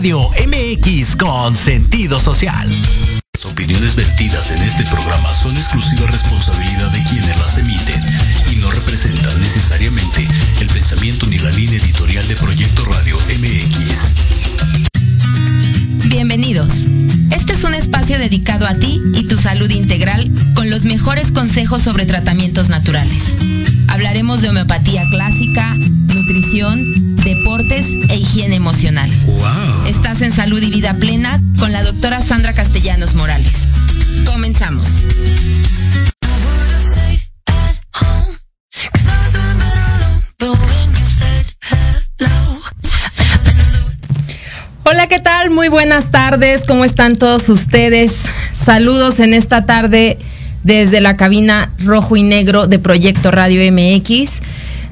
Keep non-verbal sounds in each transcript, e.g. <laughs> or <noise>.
Radio MX con sentido social. Las opiniones vertidas en este programa son exclusiva responsabilidad de quienes las emiten y no representan necesariamente el pensamiento ni la línea editorial de Proyecto Radio MX. Bienvenidos. Este es un espacio dedicado a ti y tu salud integral con los mejores consejos sobre tratamientos naturales. Hablaremos de homeopatía clásica, nutrición, deportes e higiene emocional. Estás en Salud y Vida Plena con la doctora Sandra Castellanos Morales. Comenzamos. Hola, ¿qué tal? Muy buenas tardes. ¿Cómo están todos ustedes? Saludos en esta tarde desde la cabina rojo y negro de Proyecto Radio MX.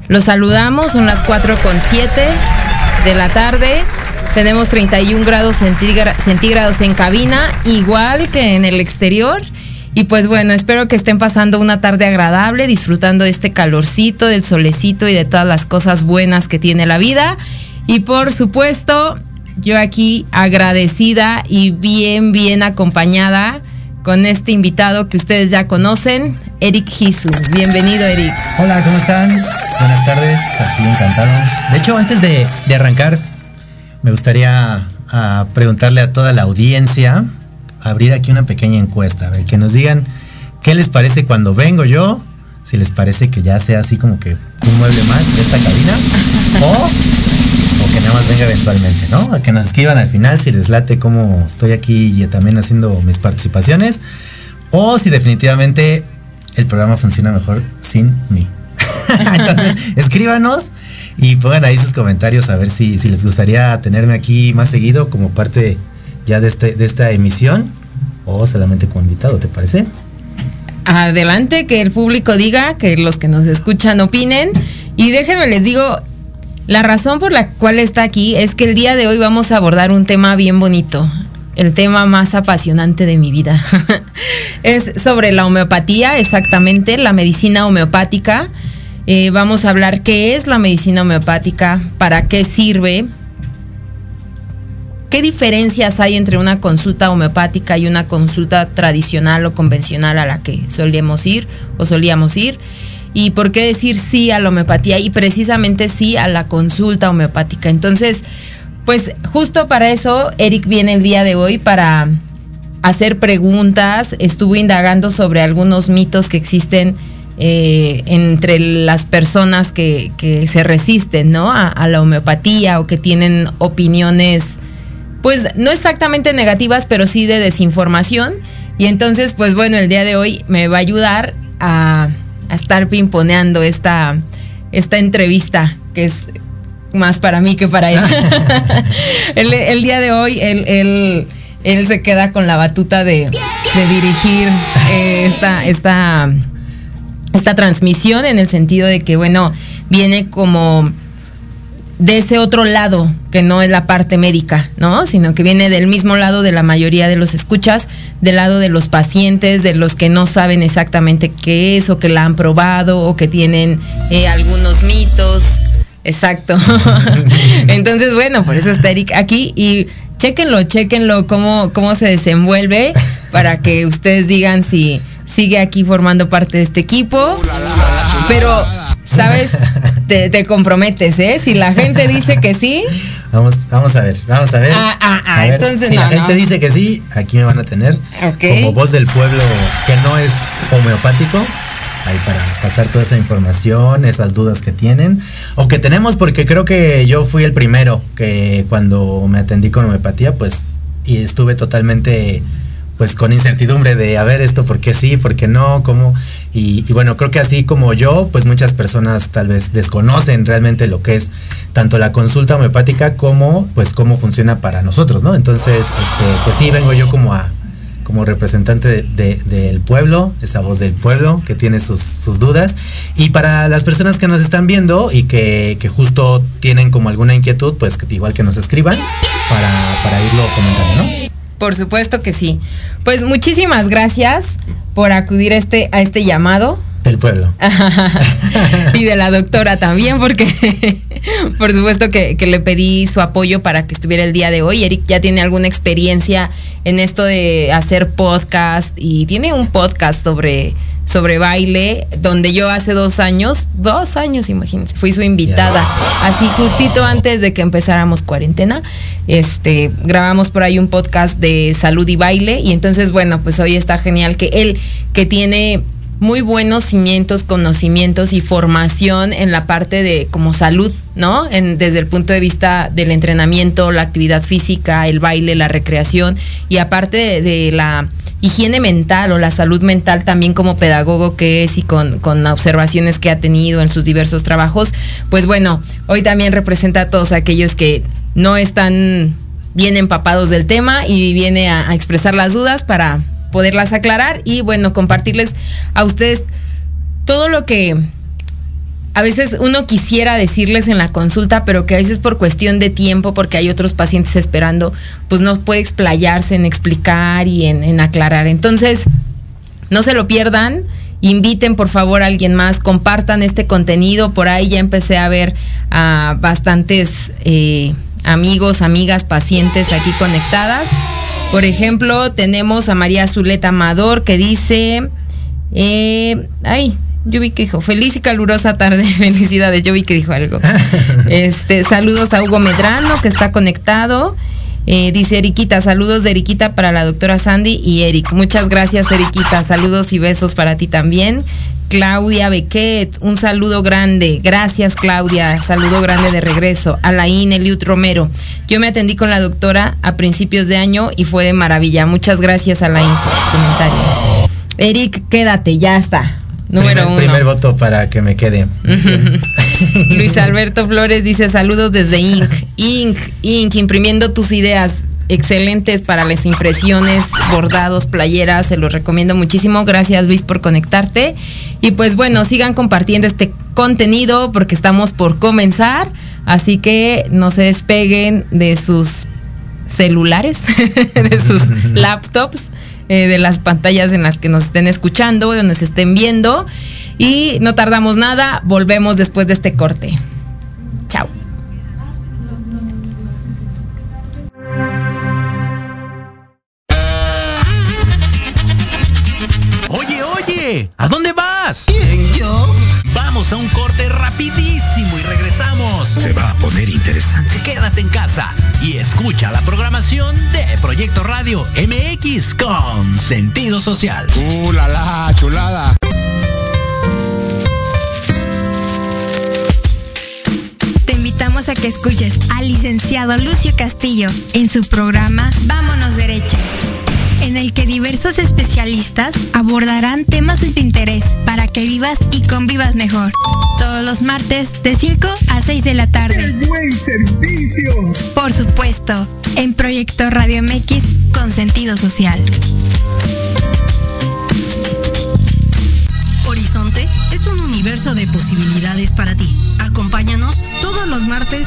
Los saludamos, son las 4 con 7 de la tarde. Tenemos 31 grados centígrados en cabina, igual que en el exterior. Y pues bueno, espero que estén pasando una tarde agradable, disfrutando de este calorcito, del solecito y de todas las cosas buenas que tiene la vida. Y por supuesto, yo aquí agradecida y bien, bien acompañada con este invitado que ustedes ya conocen, Eric Hisu. Bienvenido, Eric. Hola, ¿cómo están? Buenas tardes, aquí encantado. De hecho, antes de, arrancar, me gustaría ah, preguntarle a toda la audiencia, abrir aquí una pequeña encuesta, a ver, que nos digan qué les parece cuando vengo yo, si les parece que ya sea así como que un mueble más de esta cabina, <laughs> o que nada más venga eventualmente, ¿no? A que nos escriban al final si les late cómo estoy aquí y también haciendo mis participaciones. O si definitivamente el programa funciona mejor sin mí. <laughs> Entonces, escríbanos y pongan ahí sus comentarios a ver si, si les gustaría tenerme aquí más seguido como parte ya de, este, de esta emisión o solamente como invitado, ¿te parece? Adelante, que el público diga, que los que nos escuchan opinen. Y déjenme les digo, la razón por la cual está aquí es que el día de hoy vamos a abordar un tema bien bonito, el tema más apasionante de mi vida. <laughs> es sobre la homeopatía, exactamente, la medicina homeopática. Eh, vamos a hablar qué es la medicina homeopática, para qué sirve, qué diferencias hay entre una consulta homeopática y una consulta tradicional o convencional a la que solíamos ir o solíamos ir y por qué decir sí a la homeopatía y precisamente sí a la consulta homeopática. Entonces, pues justo para eso Eric viene el día de hoy para hacer preguntas, estuvo indagando sobre algunos mitos que existen eh, entre las personas que, se resisten ¿no? a, la homeopatía o que tienen opiniones, pues no exactamente negativas, pero sí de desinformación. Y entonces, pues bueno, el día de hoy me va a ayudar a estar pimponeando esta, esta entrevista, que es más para mí que para él. <laughs> el, día de hoy, él, él, se queda con la batuta de, dirigir eh, esta, esta, esta transmisión en el sentido de que, bueno, viene como de ese otro lado, que no es la parte médica, ¿no? Sino que viene del mismo lado de la mayoría de los escuchas, del lado de los pacientes, de los que no saben exactamente qué es o que la han probado o que tienen eh, algunos mitos. Exacto. <laughs> Entonces, bueno, por eso está Eric aquí y chéquenlo, chéquenlo cómo, cómo se desenvuelve para que ustedes digan si sigue aquí formando parte de este equipo. Pero ¿sabes? Te, comprometes, ¿eh? Si la gente dice que sí. Vamos, vamos a ver, vamos a ver. Ah, ah, ah, entonces si la gente dice que sí, aquí me van a tener como voz del pueblo que no es homeopático. Ahí para pasar toda esa información, esas dudas que tienen o que tenemos, porque creo que yo fui el primero que cuando me atendí con homeopatía, pues y estuve totalmente pues con incertidumbre de a ver esto por qué sí, por qué no, cómo. Y, bueno, creo que así como yo, pues muchas personas tal vez desconocen realmente lo que es tanto la consulta homeopática como pues cómo funciona para nosotros, ¿no? Entonces, este, pues sí, vengo yo como a como representante del pueblo, esa voz del pueblo que tiene sus, dudas. Y para las personas que nos están viendo y que, justo tienen como alguna inquietud, pues igual que nos escriban para, irlo comentando, ¿no? Por supuesto que sí. Pues muchísimas gracias por acudir a este, a este llamado. Del pueblo. <laughs> y de la doctora también, porque <laughs> por supuesto que, que, le pedí su apoyo para que estuviera el día de hoy. Eric ya tiene alguna experiencia en esto de hacer podcast y tiene un podcast sobre sobre baile, donde yo hace dos años, dos años, imagínense, fui su invitada, así justito antes de que empezáramos cuarentena, este, grabamos por ahí un podcast de salud y baile, y entonces, bueno, pues hoy está genial que él, que tiene muy buenos cimientos, conocimientos y formación en la parte de como salud, ¿no? En, desde el punto de vista del entrenamiento, la actividad física, el baile, la recreación y aparte de la higiene mental o la salud mental también como pedagogo que es y con, observaciones que ha tenido en sus diversos trabajos, pues bueno, hoy también representa a todos aquellos que no están viene empapados del tema y viene a, expresar las dudas para poderlas aclarar y bueno, compartirles a ustedes todo lo que a veces uno quisiera decirles en la consulta, pero que a veces por cuestión de tiempo, porque hay otros pacientes esperando, pues no puede explayarse en explicar y en, aclarar. Entonces, no se lo pierdan inviten por favor a alguien más, compartan este contenido. Por ahí ya empecé a ver a bastantes eh, amigos, amigas, pacientes aquí conectadas. Por ejemplo, tenemos a María Zuleta Amador que dice, eh, ay, yo vi que dijo, feliz y calurosa tarde, <laughs> felicidades, yo vi que dijo algo. <laughs> Este, saludos a Hugo Medrano que está conectado. Eh, dice Eriquita, saludos de Eriquita para la doctora Sandy y Eric. Muchas gracias, Eriquita. Saludos y besos para ti también. Claudia Bequet, un saludo grande. Gracias, Claudia. Saludo grande de regreso. Alain Eliut Romero. Yo me atendí con la doctora a principios de año y fue de maravilla. Muchas gracias, Alain, por su comentario. Eric, quédate, ya está. Número uno. Primer voto para que me quede. <laughs> Luis Alberto Flores dice saludos desde Inc. Inc. Inc. Imprimiendo tus ideas excelentes para las impresiones, bordados, playeras, se los recomiendo muchísimo. Gracias Luis por conectarte. Y pues bueno, sigan compartiendo este contenido porque estamos por comenzar. Así que no se despeguen de sus celulares, <laughs> de sus <laughs> laptops, eh, de las pantallas en las que nos estén escuchando, o nos estén viendo. Y no tardamos nada, volvemos después de este corte. Chao. ¿A dónde vas? ¿Quién, yo? Vamos a un corte rapidísimo y regresamos. Se va a poner interesante. Quédate en casa y escucha la programación de Proyecto Radio MX con sentido social. ¡Uh, la, la chulada! Te invitamos a que escuches al licenciado Lucio Castillo en su programa Vámonos Derecho en el que diversos especialistas abordarán temas de tu interés para que vivas y convivas mejor. Todos los martes de 5 a 6 de la tarde. ¡Qué buen servicio! Por supuesto, en Proyecto Radio MX con sentido social. Horizonte es un universo de posibilidades para ti. Acompáñanos todos los martes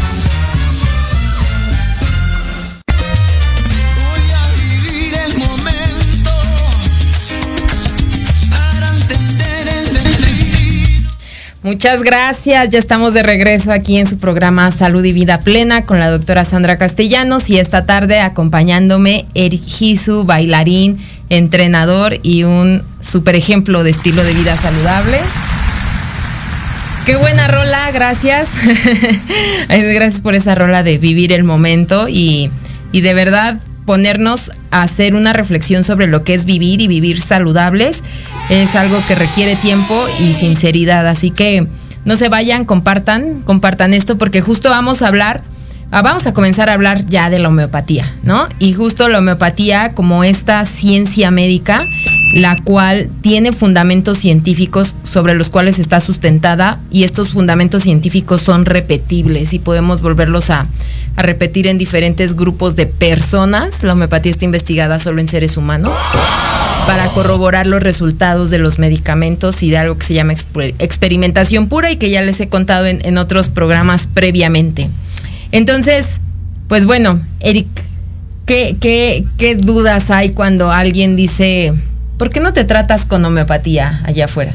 Muchas gracias. Ya estamos de regreso aquí en su programa Salud y Vida Plena con la doctora Sandra Castellanos y esta tarde acompañándome Eric Gisu, bailarín, entrenador y un super ejemplo de estilo de vida saludable. Qué buena rola, gracias. <laughs> gracias por esa rola de vivir el momento y, y de verdad ponernos hacer una reflexión sobre lo que es vivir y vivir saludables es algo que requiere tiempo y sinceridad. Así que no se vayan, compartan, compartan esto porque justo vamos a hablar Ah, vamos a comenzar a hablar ya de la homeopatía, ¿no? Y justo la homeopatía como esta ciencia médica, la cual tiene fundamentos científicos sobre los cuales está sustentada y estos fundamentos científicos son repetibles y podemos volverlos a, a repetir en diferentes grupos de personas. La homeopatía está investigada solo en seres humanos para corroborar los resultados de los medicamentos y de algo que se llama experimentación pura y que ya les he contado en, otros programas previamente. Entonces, pues bueno, Eric, ¿qué, qué, dudas hay cuando alguien dice, ¿por qué no te tratas con homeopatía allá afuera?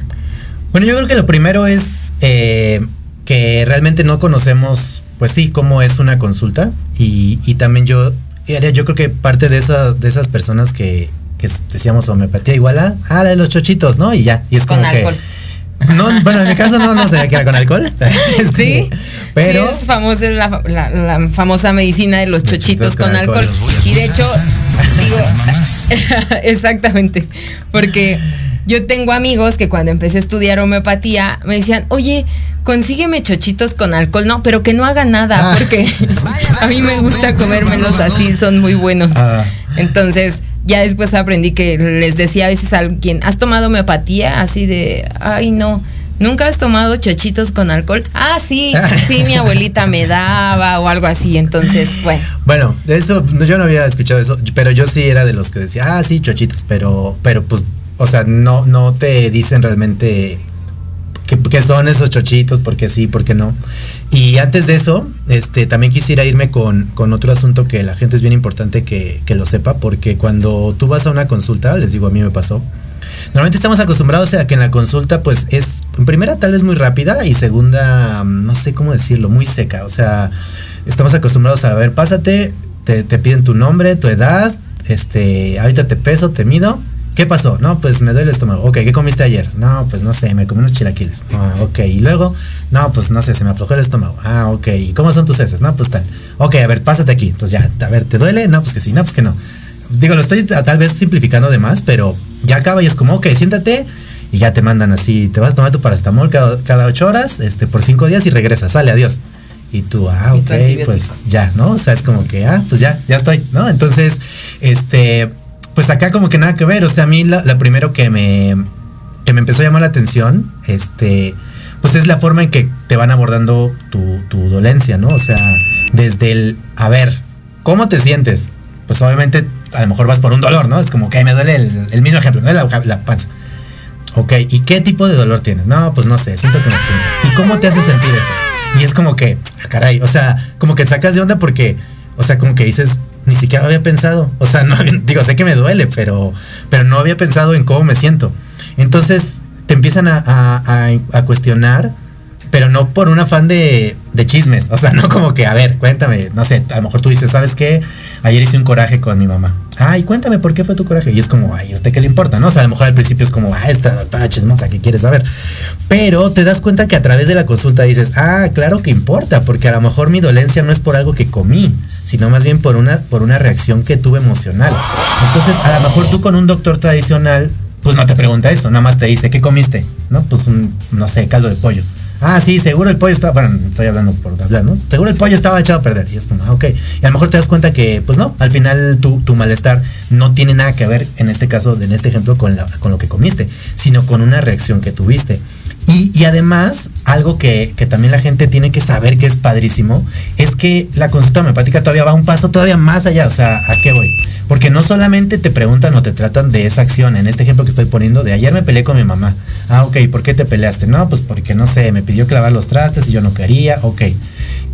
Bueno, yo creo que lo primero es eh, que realmente no conocemos, pues sí, cómo es una consulta. Y, también yo, yo creo que parte de, de esas personas que, decíamos homeopatía igual a, ah, la de los chochitos, ¿no? Y ya, y es como que no, bueno, en mi caso no, no sabía que era con alcohol. <laughs> <laughs> sí, pero es famosa la, famosa medicina de los chochitos con, alcohol. Y de hecho, digo, <laughs> exactamente, porque yo tengo amigos que cuando empecé a estudiar homeopatía me decían, oye, consígueme chochitos con alcohol, no, pero que no haga nada, ah. porque a mí me gusta comérmelos así, son muy buenos. Ah. Entonces, ya después aprendí que les decía a veces a alguien, ¿has tomado homeopatía? Así de, ay no, ¿nunca has tomado chochitos con alcohol? Ah, sí, <laughs> sí, mi abuelita me daba o algo así, entonces, bueno. Bueno, eso, yo no había escuchado eso, pero yo sí era de los que decía, ah, sí, chochitos, pero, pero pues, o sea, no, no te dicen realmente qué, son esos chochitos, porque sí, porque no. Y antes de eso, este, también quisiera irme con, otro asunto que la gente es bien importante que, lo sepa, porque cuando tú vas a una consulta, les digo, a mí me pasó, normalmente estamos acostumbrados a que en la consulta pues es, en primera tal vez muy rápida y segunda, no sé cómo decirlo, muy seca. O sea, estamos acostumbrados a ver, pásate, te, te piden tu nombre, tu edad, este, ahorita te peso, te mido ¿Qué pasó? No, pues me duele el estómago. Ok, ¿qué comiste ayer? No, pues no sé, me comí unos chilaquiles. Ah, ok, y luego, no, pues no sé, se me aflojó el estómago. Ah, ok, ¿y cómo son tus heces? No, pues tal. Ok, a ver, pásate aquí. Entonces ya, a ver, ¿te duele? No, pues que sí, no, pues que no. Digo, lo estoy tal vez simplificando de más, pero ya acaba y es como, ok, siéntate y ya te mandan así, te vas a tomar tu paracetamol cada, cada ocho horas, este, por cinco días y regresas, sale, adiós. Y tú, ah, ok, pues ya, ¿no? O sea, es como que, ah, pues ya, ya estoy, ¿no? Entonces, este pues acá como que nada que ver. O sea, a mí la, primero que me, que me empezó a llamar la atención, este, pues es la forma en que te van abordando tu, tu dolencia, ¿no? O sea, desde el, a ver, ¿cómo te sientes? Pues obviamente a lo mejor vas por un dolor, ¿no? Es como que me duele el, mismo ejemplo, ¿no? La, la, panza. Ok, ¿y qué tipo de dolor tienes? No, pues no sé, siento que me. ¿Y cómo te hace sentir eso? Y es como que, ah, caray, o sea, como que te sacas de onda porque, o sea, como que dices, ni siquiera había pensado. O sea, no, <laughs> digo, sé que me duele, pero, pero no había pensado en cómo me siento. Entonces te empiezan a, cuestionar, pero no por un afán de, de, chismes. O sea, <laughs> no como que, a ver, cuéntame, no sé, a lo mejor tú dices, ¿sabes qué? Ayer hice un coraje con mi mamá. Ay, cuéntame por qué fue tu coraje. Y es como, ay, ¿a usted qué le importa? ¿No? O sea, a lo mejor al principio es como, ah, esta doctora chismosa, ¿qué quieres saber? Pero te das cuenta que a través de la consulta dices, ah, claro que importa, porque a lo mejor mi dolencia no es por algo que comí, sino más bien por una, por una reacción que tuve emocional. Entonces, a lo mejor tú con un doctor tradicional, pues no te pregunta eso, nada más te dice, ¿qué comiste? ¿No? Pues un, no sé, caldo de pollo. Ah, sí, seguro el pollo estaba, bueno, estoy hablando por hablar, ¿no? Seguro el pollo estaba echado a perder. Y es como, ah, ok. Y a lo mejor te das cuenta que, pues no, al final tu, tu malestar no tiene nada que ver, en este caso, en este ejemplo, con, la, con lo que comiste, sino con una reacción que tuviste. Y, además, algo que, también la gente tiene que saber que es padrísimo, es que la consulta homeopática todavía va un paso todavía más allá. O sea, ¿a qué voy? Porque no solamente te preguntan o te tratan de esa acción, en este ejemplo que estoy poniendo, de ayer me peleé con mi mamá. Ah, ok, ¿por qué te peleaste? No, pues porque no sé, me pidió clavar los trastes y yo no quería, ok.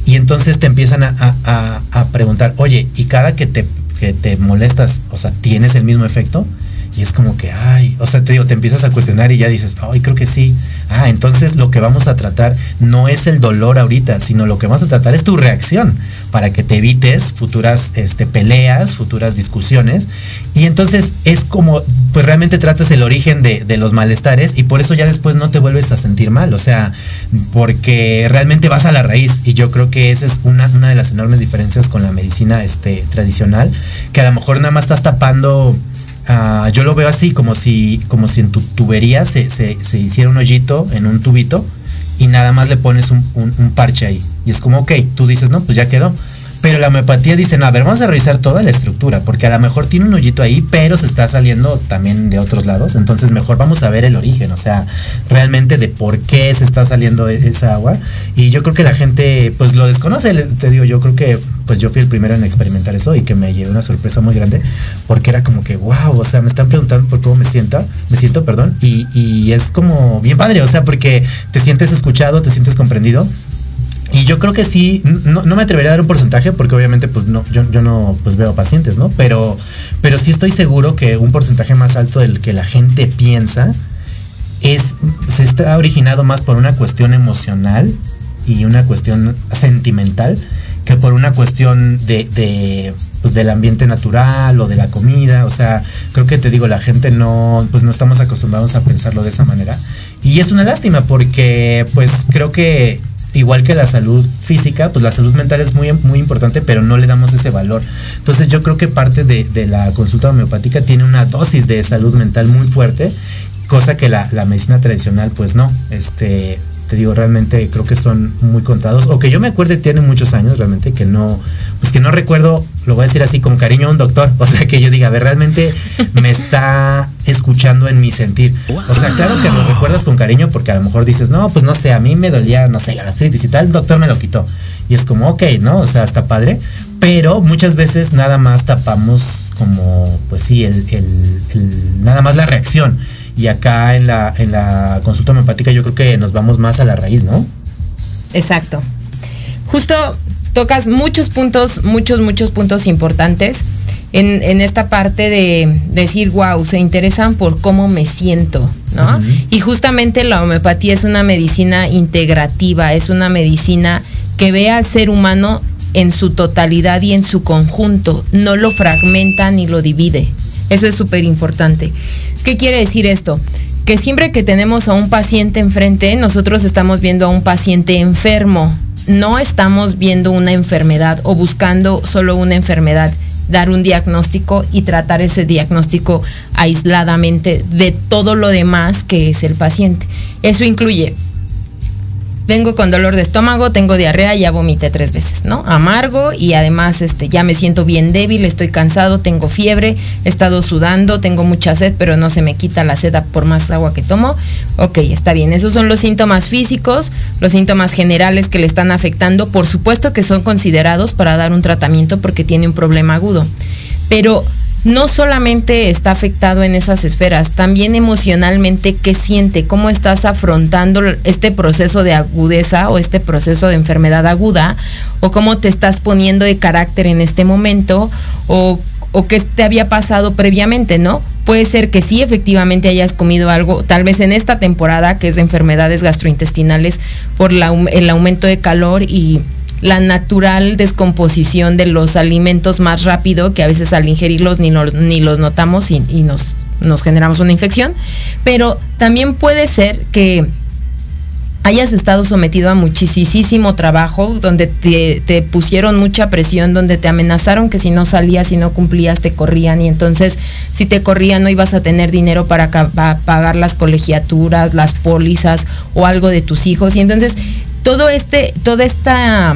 Y entonces te empiezan a, preguntar, oye, ¿y cada que te, que te molestas, o sea, tienes el mismo efecto? Y es como que, ay, o sea, te digo, te empiezas a cuestionar y ya dices, ay, creo que sí. Ah, entonces lo que vamos a tratar no es el dolor ahorita, sino lo que vamos a tratar es tu reacción. para que te evites futuras este, peleas, futuras discusiones. Y entonces es como, pues realmente tratas el origen de, los malestares y por eso ya después no te vuelves a sentir mal. O sea, porque realmente vas a la raíz. Y yo creo que esa es una, una de las enormes diferencias con la medicina este, tradicional, que a lo mejor nada más estás tapando Ah, yo lo veo así, como si, como si en tu tubería se, hiciera un hoyito en un tubito y nada más le pones un, un, parche ahí. Y es como, ok, tú dices, no, pues ya quedó. Pero la homeopatía dice, no, a ver, vamos a revisar toda la estructura, porque a lo mejor tiene un hoyito ahí, pero se está saliendo también de otros lados. Entonces mejor vamos a ver el origen, o sea, realmente de por qué se está saliendo e-, esa agua. Y yo creo que la gente, pues lo desconoce, te digo, yo creo que pues yo fui el primero en experimentar eso y que me llevé una sorpresa muy grande, porque era como que, wow, o sea, me están preguntando por cómo me siento, me siento, perdón, y, y es como bien padre, o sea, porque te sientes escuchado, te sientes comprendido y yo creo que sí, no, me atrevería a dar un porcentaje porque obviamente pues no, yo, no pues veo pacientes, ¿no? Pero, pero sí estoy seguro que un porcentaje más alto del que la gente piensa es, se está originado más por una cuestión emocional y una cuestión sentimental que por una cuestión de, de pues, del ambiente natural o de la comida. O sea, creo que te digo, la gente no, pues no estamos acostumbrados a pensarlo de esa manera. Y es una lástima porque pues creo que igual que la salud física, pues la salud mental es muy, muy importante, pero no le damos ese valor. Entonces yo creo que parte de, la consulta homeopática tiene una dosis de salud mental muy fuerte, cosa que la, la medicina tradicional pues no. Este, te digo, realmente creo que son muy contados, o que yo me acuerde tiene muchos años realmente que no, pues que no recuerdo, lo voy a decir así con cariño a un doctor, <laughs> o sea que yo diga, a ver, realmente me está escuchando en mi sentir. O sea, claro que lo recuerdas con cariño porque a lo mejor dices, no, pues no sé, a mí me dolía, no sé, la gastritis y tal, el doctor me lo quitó. Y es como, ok, ¿no? O sea, está padre. Pero muchas veces nada más tapamos como, pues sí, el, el nada más la reacción. Y acá en la, en la consulta homeopática yo creo que nos vamos más a la raíz, ¿no? Exacto. Justo tocas muchos puntos, muchos, muchos puntos importantes en, esta parte de decir, wow, se interesan por cómo me siento, ¿no? Y justamente la homeopatía es una medicina integrativa, es una medicina que ve al ser humano en su totalidad y en su conjunto, no lo fragmenta ni lo divide. Eso es súper importante. ¿Qué quiere decir esto? Que siempre que tenemos a un paciente enfrente, nosotros estamos viendo a un paciente enfermo. No estamos viendo una enfermedad o buscando solo una enfermedad dar un diagnóstico y tratar ese diagnóstico aisladamente de todo lo demás que es el paciente. Eso incluye vengo con dolor de estómago, tengo diarrea, ya vomité tres veces, ¿no? Amargo y además este, ya me siento bien débil, estoy cansado, tengo fiebre, he estado sudando, tengo mucha sed, pero no se me quita la sed por más agua que tomo. Ok, está bien, esos son los síntomas físicos, los síntomas generales que le están afectando, por supuesto que son considerados para dar un tratamiento porque tiene un problema agudo. Pero no solamente está afectado en esas esferas, también emocionalmente qué siente, cómo estás afrontando este proceso de agudeza o este proceso de enfermedad aguda, o cómo te estás poniendo de carácter en este momento, o, qué te había pasado previamente, ¿no? Puede ser que sí, efectivamente hayas comido algo, tal vez en esta temporada que es de enfermedades gastrointestinales por el aumento de calor y la natural descomposición de los alimentos más rápido, que a veces al ingerirlos ni, ni los notamos y, nos, nos generamos una infección. Pero también puede ser que hayas estado sometido a muchísimo trabajo, donde te, pusieron mucha presión, donde te amenazaron que si no salías y no cumplías te corrían y entonces si te corrían no ibas a tener dinero para, para pagar las colegiaturas, las pólizas o algo de tus hijos y entonces todo este, toda esta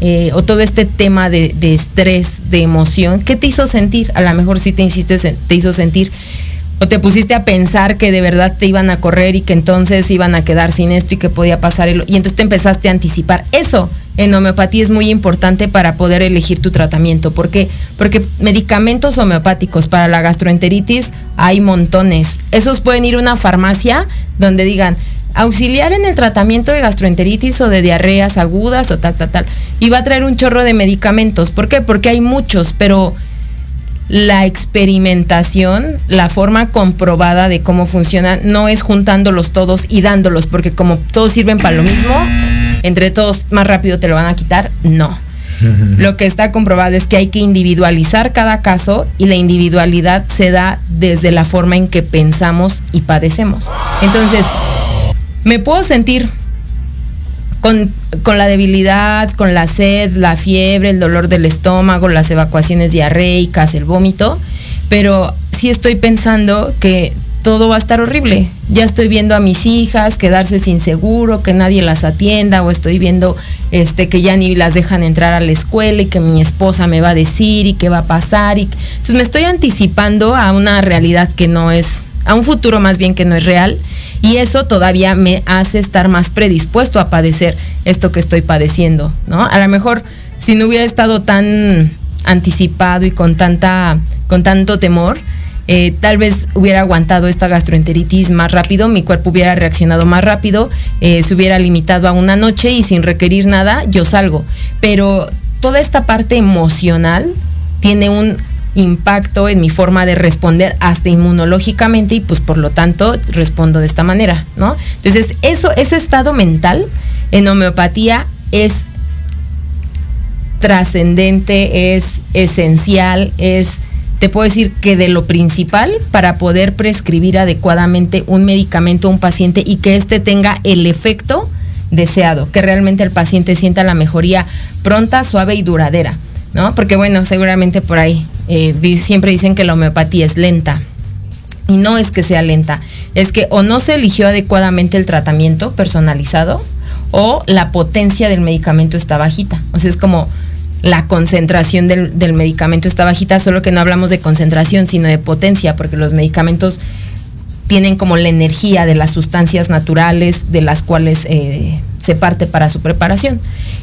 eh, o todo este tema de, estrés, de emoción, ¿qué te hizo sentir? A lo mejor sí te insistes, te hizo sentir o te pusiste a pensar que de verdad te iban a correr y que entonces iban a quedar sin esto y que podía pasar y entonces te empezaste a anticipar. Eso en homeopatía es muy importante para poder elegir tu tratamiento. ¿Por qué? Porque medicamentos homeopáticos para la gastroenteritis hay montones. Esos pueden ir a una farmacia donde digan, auxiliar en el tratamiento de gastroenteritis o de diarreas agudas o tal, tal, tal. Y va a traer un chorro de medicamentos. ¿Por qué? Porque hay muchos, pero la experimentación, la forma comprobada de cómo funciona, no es juntándolos todos y dándolos, porque como todos sirven para lo mismo, entre todos más rápido te lo van a quitar, no. <laughs> Lo que está comprobado es que hay que individualizar cada caso y la individualidad se da desde la forma en que pensamos y padecemos. Entonces, me puedo sentir con, con, la debilidad, con la sed, la fiebre, el dolor del estómago, las evacuaciones diarreicas, el vómito, pero sí estoy pensando que todo va a estar horrible. Ya estoy viendo a mis hijas quedarse sin seguro, que nadie las atienda, o estoy viendo este, que ya ni las dejan entrar a la escuela y que mi esposa me va a decir y qué va a pasar. Y, entonces me estoy anticipando a una realidad que no es, a un futuro más bien que no es real. Y eso todavía me hace estar más predispuesto a padecer esto que estoy padeciendo, ¿no? A lo mejor si no hubiera estado tan anticipado y con tanta, con tanto temor, eh, tal vez hubiera aguantado esta gastroenteritis más rápido, mi cuerpo hubiera reaccionado más rápido, eh, se hubiera limitado a una noche y sin requerir nada, yo salgo. Pero toda esta parte emocional tiene un impacto en mi forma de responder hasta inmunológicamente y pues por lo tanto respondo de esta manera, ¿no? Entonces, eso, ese estado mental en homeopatía es trascendente, es esencial, es te puedo decir que de lo principal para poder prescribir adecuadamente un medicamento a un paciente y que éste tenga el efecto deseado, que realmente el paciente sienta la mejoría pronta, suave y duradera, ¿no? Porque bueno, seguramente por ahí eh, siempre dicen que la homeopatía es lenta. Y no es que sea lenta, es que o no se eligió adecuadamente el tratamiento personalizado o la potencia del medicamento está bajita. O sea, es como, la concentración del, medicamento está bajita, solo que no hablamos de concentración, sino de potencia, porque los medicamentos tienen como la energía de las sustancias naturales de las cuales eh, se parte para su preparación.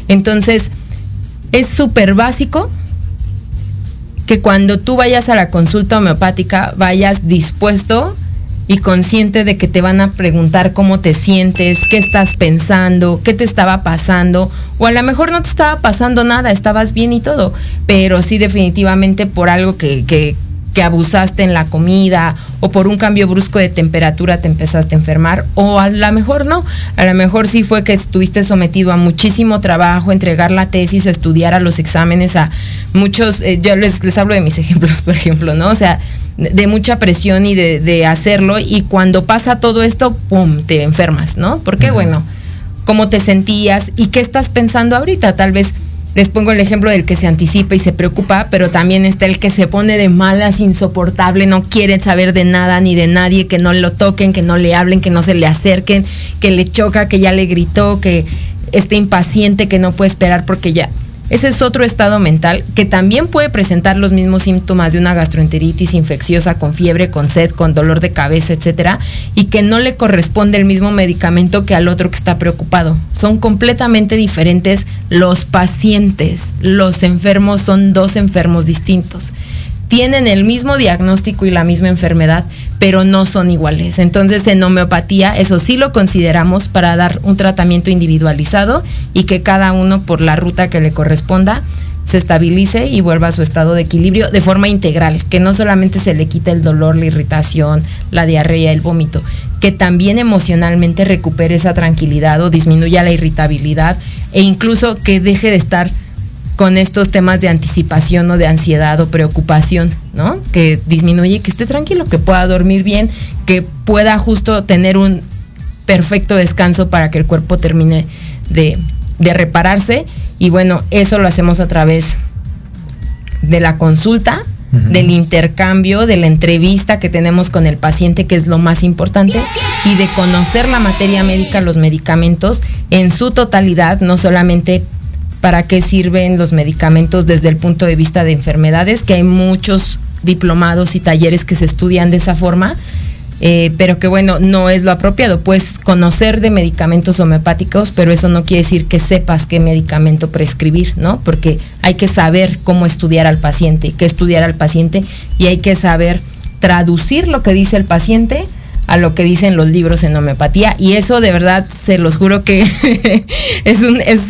Entonces, es súper básico que cuando tú vayas a la consulta homeopática vayas dispuesto y consciente de que te van a preguntar cómo te sientes, qué estás pensando, qué te estaba pasando, o a lo mejor no te estaba pasando nada, estabas bien y todo, pero sí definitivamente por algo que, que, que abusaste en la comida o por un cambio brusco de temperatura te empezaste a enfermar o a lo mejor no, a lo mejor sí fue que estuviste sometido a muchísimo trabajo, entregar la tesis, estudiar a los exámenes, a muchos, eh, yo les, les hablo de mis <laughs> ejemplos, por ejemplo, ¿no? O sea, de mucha presión y de, hacerlo y cuando pasa todo esto, ¡pum!, te enfermas, ¿no? Porque bueno, ¿cómo te sentías y qué estás pensando ahorita? Tal vez les pongo el ejemplo del que se anticipa y se preocupa, pero también está el que se pone de malas, insoportable, no quiere saber de nada ni de nadie, que no lo toquen, que no le hablen, que no se le acerquen, que le choca, que ya le gritó, que esté impaciente, que no puede esperar porque ya ese es otro estado mental que también puede presentar los mismos síntomas de una gastroenteritis infecciosa con fiebre, con sed, con dolor de cabeza, etcétera, y que no le corresponde el mismo medicamento que al otro que está preocupado. Son completamente diferentes los pacientes. Los enfermos son dos enfermos distintos. Tienen el mismo diagnóstico y la misma enfermedad, pero no son iguales. Entonces en homeopatía eso sí lo consideramos para dar un tratamiento individualizado y que cada uno por la ruta que le corresponda se estabilice y vuelva a su estado de equilibrio de forma integral, que no solamente se le quite el dolor, la irritación, la diarrea, el vómito, que también emocionalmente recupere esa tranquilidad o disminuya la irritabilidad e incluso que deje de estar con estos temas de anticipación o de ansiedad o preocupación, ¿no? Que disminuye, que esté tranquilo, que pueda dormir bien, que pueda justo tener un perfecto descanso para que el cuerpo termine de, repararse. Y bueno, eso lo hacemos a través de la consulta, del intercambio, de la entrevista que tenemos con el paciente, que es lo más importante, y de conocer la materia médica, los medicamentos en su totalidad, no solamente para qué sirven los medicamentos desde el punto de vista de enfermedades, que hay muchos diplomados y talleres que se estudian de esa forma, eh, pero que bueno, no es lo apropiado. Puedes conocer de medicamentos homeopáticos, pero eso no quiere decir que sepas qué medicamento prescribir, ¿no? Porque hay que saber cómo estudiar al paciente, qué estudiar al paciente y hay que saber traducir lo que dice el paciente a lo que dicen los libros en homeopatía y eso de verdad se los juro que <laughs> es un es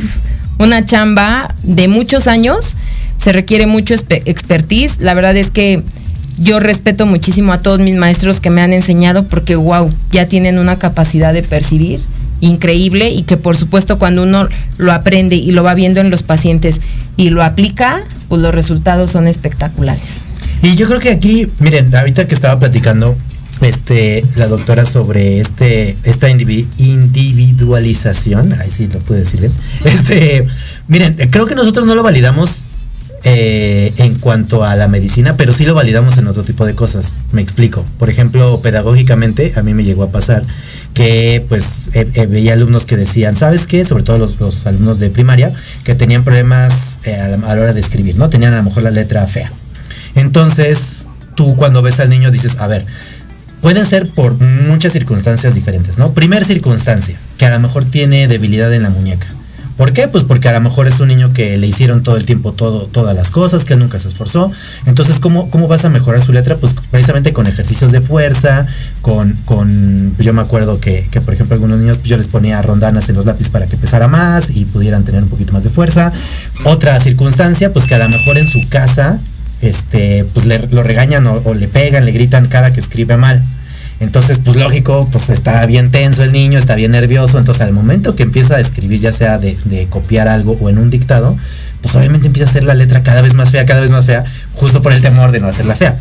una chamba de muchos años, se requiere mucho expertise. La verdad es que yo respeto muchísimo a todos mis maestros que me han enseñado porque, wow, ya tienen una capacidad de percibir increíble y que por supuesto cuando uno lo aprende y lo va viendo en los pacientes y lo aplica, pues los resultados son espectaculares. Y yo creo que aquí, miren, ahorita que estaba platicando este la doctora sobre este esta individualización, ahí sí lo pude decir bien. Este, miren, creo que nosotros no lo validamos eh, en cuanto a la medicina, pero sí lo validamos en otro tipo de cosas. Me explico. Por ejemplo, pedagógicamente, a mí me llegó a pasar que pues eh, eh, veía alumnos que decían, ¿sabes qué? Sobre todo los, alumnos de primaria, que tenían problemas a, la, hora de escribir, ¿no? Tenían a lo mejor la letra fea. Entonces, tú cuando ves al niño dices, a ver, pueden ser por muchas circunstancias diferentes, ¿no? Primer circunstancia, que a lo mejor tiene debilidad en la muñeca. ¿Por qué? Pues porque a lo mejor es un niño que le hicieron todo el tiempo todo, todas las cosas, que nunca se esforzó. Entonces, ¿cómo, ¿cómo vas a mejorar su letra? Pues precisamente con ejercicios de fuerza, con, con yo me acuerdo que, por ejemplo, algunos niños pues, yo les ponía rondanas en los lápices para que pesara más y pudieran tener un poquito más de fuerza. Otra circunstancia, pues que a lo mejor en su casa, este, pues le, lo regañan o le pegan, le gritan cada que escribe mal. Entonces, pues lógico, pues está bien tenso el niño, está bien nervioso. Entonces, al momento que empieza a escribir, ya sea de, copiar algo o en un dictado, pues obviamente empieza a hacer la letra cada vez más fea, cada vez más fea, justo por el temor de no hacerla fea.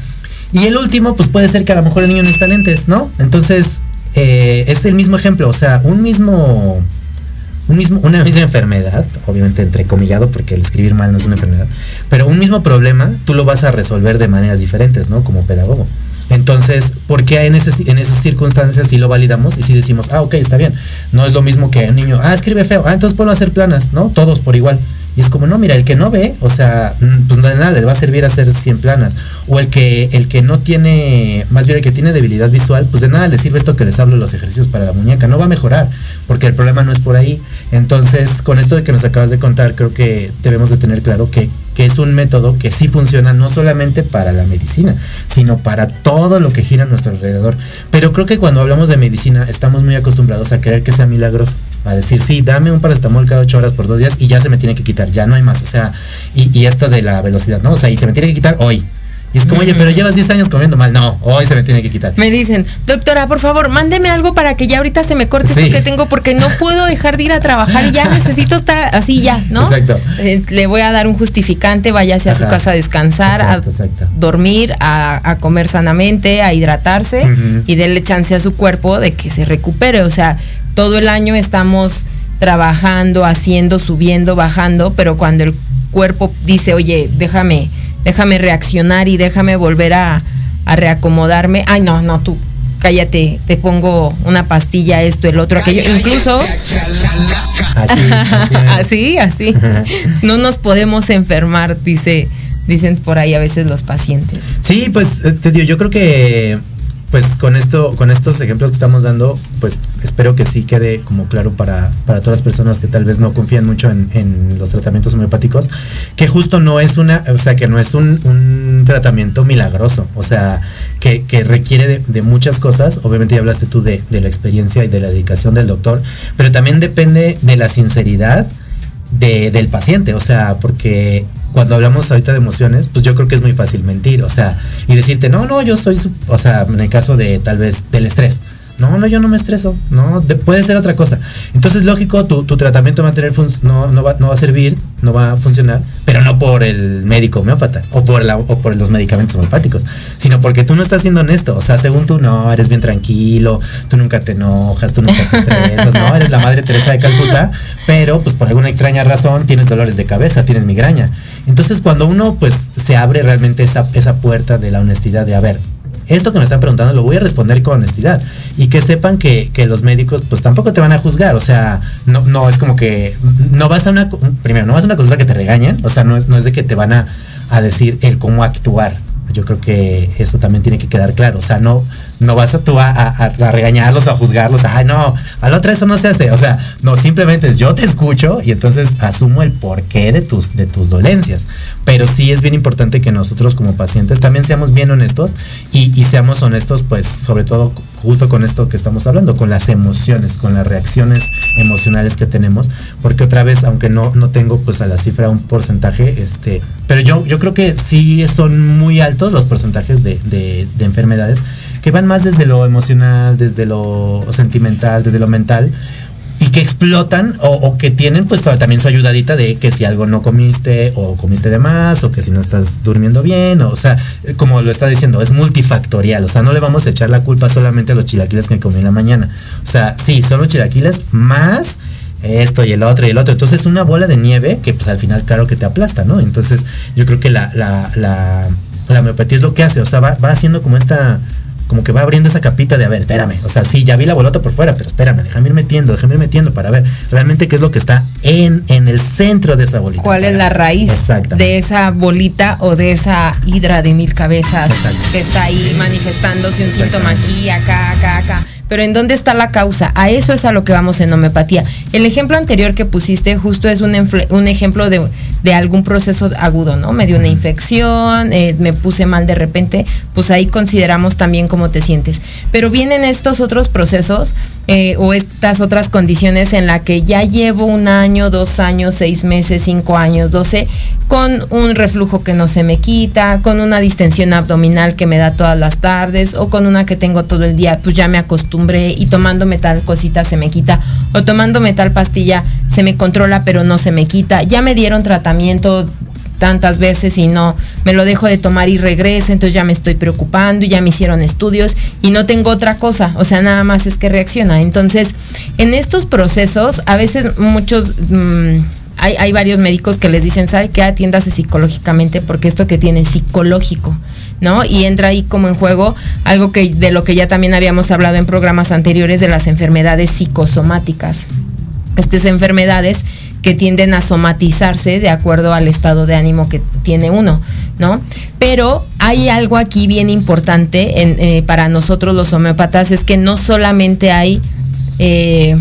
Y el último, pues puede ser que a lo mejor el niño no está lentes, ¿no? Entonces, eh, es el mismo ejemplo, o sea, un mismo, un mismo, una misma enfermedad, obviamente entrecomillado, porque el escribir mal no es una enfermedad, pero un mismo problema, tú lo vas a resolver de maneras diferentes, ¿no? Como pedagogo. Entonces, ¿por qué en, en esas circunstancias sí lo validamos y sí decimos, ah, ok, está bien? No es lo mismo que un niño, ah, escribe feo, ah, entonces puedo hacer planas, ¿no? Todos por igual. Y es como, no, mira, el que no ve, o sea, mm, pues de nada, le va a servir hacer 100 planas. O el que, el que no tiene, más bien el que tiene debilidad visual, pues de nada le sirve esto que les hablo los ejercicios para la muñeca. No va a mejorar, porque el problema no es por ahí. Entonces, con esto de que nos acabas de contar, creo que debemos de tener claro que, que es un método que sí funciona no solamente para la medicina, sino para todo lo que gira a nuestro alrededor. Pero creo que cuando hablamos de medicina, estamos muy acostumbrados a querer que sea milagroso. A decir, sí, dame un paracetamol cada ocho horas por dos días y ya se me tiene que quitar ya no hay más. O sea, y, y esto de la velocidad, ¿no? O sea, y se me tiene que quitar hoy. Y es como, oye, pero llevas 10 años comiendo mal. No, hoy se me tiene que quitar. Me dicen, doctora, por favor, mándeme algo para que ya ahorita se me corte esto que tengo, porque no puedo dejar de ir a trabajar y ya <laughs> necesito estar así ya, ¿no? Exacto. Eh, le voy a dar un justificante, váyase a su casa a descansar, a dormir, a, comer sanamente, a hidratarse y denle chance a su cuerpo de que se recupere. O sea, todo el año estamos trabajando, haciendo, subiendo, bajando, pero cuando el cuerpo dice, oye, déjame, déjame reaccionar y déjame volver a, reacomodarme, ay no, no, tú cállate, te pongo una pastilla, esto, el otro, aquello, incluso así, así, <laughs> así. no nos podemos enfermar, dice, dicen por ahí a veces los pacientes. Sí, pues eh, te digo, yo creo que pues con esto, con estos ejemplos que estamos dando, pues espero que sí quede como claro para, para todas las personas que tal vez no confían mucho en, los tratamientos homeopáticos, que justo no es una, o sea, que no es un, tratamiento milagroso, o sea, que, requiere de, muchas cosas. Obviamente ya hablaste tú de, de la experiencia y de la dedicación del doctor, pero también depende de la sinceridad del paciente, o sea, porque cuando hablamos ahorita de emociones, pues yo creo que es muy fácil mentir, o sea, y decirte, no, no, yo soy, o sea, en el caso de tal vez del estrés, no, no, yo no me estreso. No, puede ser otra cosa. Entonces, lógico, tu, tratamiento material no, no, va, no va a servir, no va a funcionar, pero no por el médico homeópata o por, la, o por los medicamentos homeopáticos, sino porque tú no estás siendo honesto. O sea, según tú, no, eres bien tranquilo, tú nunca te enojas, tú nunca te estresas, no, eres la madre Teresa de Calcuta, pero pues por alguna extraña razón tienes dolores de cabeza, tienes migraña. Entonces, cuando uno pues se abre realmente esa, esa puerta de la honestidad de, a ver, esto que me están preguntando lo voy a responder con honestidad. Y que sepan que, los médicos pues tampoco te van a juzgar. O sea, no, no es como que no vas a una, primero, no vas a una cosa que te regañen. O sea, no es, no es de que te van a, a decir el cómo actuar. Yo creo que eso también tiene que quedar claro. O sea, no, no vas tú a, regañarlos a juzgarlos. Ay, no, a la otra eso no se hace. O sea, no, simplemente es yo te escucho y entonces asumo el porqué de tus, de tus dolencias. Pero sí es bien importante que nosotros como pacientes también seamos bien honestos y seamos honestos, pues, sobre todo justo con esto que estamos hablando, con las emociones, con las reacciones emocionales que tenemos. Porque otra vez, aunque no, no tengo pues a la cifra un porcentaje, este, pero yo, yo creo que sí son muy altos los porcentajes de, de, de enfermedades que van más desde lo emocional, desde lo sentimental, desde lo mental, y que explotan o, que tienen pues también su ayudadita de que si algo no comiste o comiste de más o que si no estás durmiendo bien, o, sea, como lo está diciendo, es multifactorial, o sea, no le vamos a echar la culpa solamente a los chilaquiles que comí en la mañana. O sea, sí, son los chilaquiles más esto y el otro y el otro. Entonces es una bola de nieve que pues al final claro que te aplasta, ¿no? Entonces yo creo que la, la, la, la es lo que hace, o sea, va haciendo como esta como que va abriendo esa capita de, a ver, espérame, o sea, sí, ya vi la bolota por fuera, pero espérame, déjame ir metiendo, déjame ir metiendo para ver realmente qué es lo que está en, en el centro de esa bolita. ¿Cuál es la raíz de esa bolita o de esa hidra de mil cabezas que está ahí manifestándose un síntoma aquí, acá, acá, acá? Pero ¿en dónde está la causa? A eso es a lo que vamos en homeopatía. El ejemplo anterior que pusiste justo es un, un ejemplo de, de, algún proceso agudo, ¿no? Me dio una infección, eh, me puse mal de repente, pues ahí consideramos también cómo te sientes. Pero vienen estos otros procesos eh, o estas otras condiciones en la que ya llevo un año, dos años, seis meses, cinco años, doce, con un reflujo que no se me quita, con una distensión abdominal que me da todas las tardes, o con una que tengo todo el día, pues ya me acostumbré y tomándome tal cosita se me quita, o tomándome tal pastilla se me controla pero no se me quita, ya me dieron tratamiento tantas veces y no me lo dejo de tomar y regresa, entonces ya me estoy preocupando y ya me hicieron estudios y no tengo otra cosa, o sea, nada más es que reacciona. Entonces, en estos procesos, a veces muchos... Mm, hay, hay, varios médicos que les dicen, ¿sabe qué? Atiéndase psicológicamente porque esto que tiene es psicológico, ¿no? Y entra ahí como en juego algo que de lo que ya también habíamos hablado en programas anteriores de las enfermedades psicosomáticas. Estas enfermedades que tienden a somatizarse de acuerdo al estado de ánimo que tiene uno, ¿no? Pero hay algo aquí bien importante eh, para nosotros los homeópatas, es que no solamente hay, eh,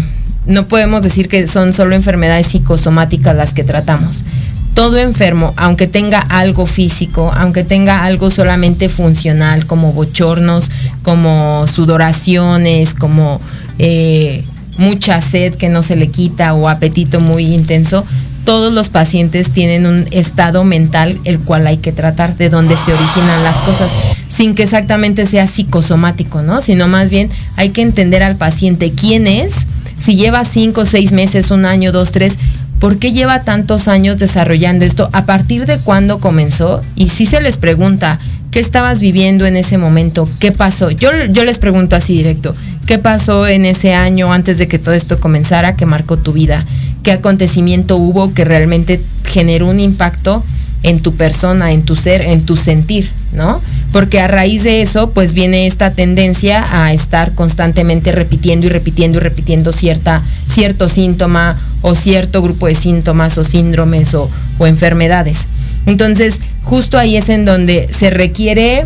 no podemos decir que son solo enfermedades psicosomáticas las que tratamos. Todo enfermo, aunque tenga algo físico, aunque tenga algo solamente funcional, como bochornos, como sudoraciones, como eh, mucha sed que no se le quita o apetito muy intenso, todos los pacientes tienen un estado mental el cual hay que tratar, de donde se originan las cosas, sin que exactamente sea psicosomático, ¿no? Sino más bien hay que entender al paciente quién es, si lleva cinco, seis meses, un año, dos, tres, ¿por qué lleva tantos años desarrollando esto? ¿A partir de cuándo comenzó? Y si se les pregunta, ¿qué estabas viviendo en ese momento? ¿Qué pasó? Yo, yo les pregunto así directo, ¿Qué pasó en ese año antes de que todo esto comenzara que marcó tu vida? ¿Qué acontecimiento hubo que realmente generó un impacto en tu persona, en tu ser, en tu sentir, ¿no? Porque a raíz de eso, pues viene esta tendencia a estar constantemente repitiendo y repitiendo y repitiendo cierta, cierto síntoma o cierto grupo de síntomas o síndromes o, o enfermedades. Entonces, justo ahí es en donde se requiere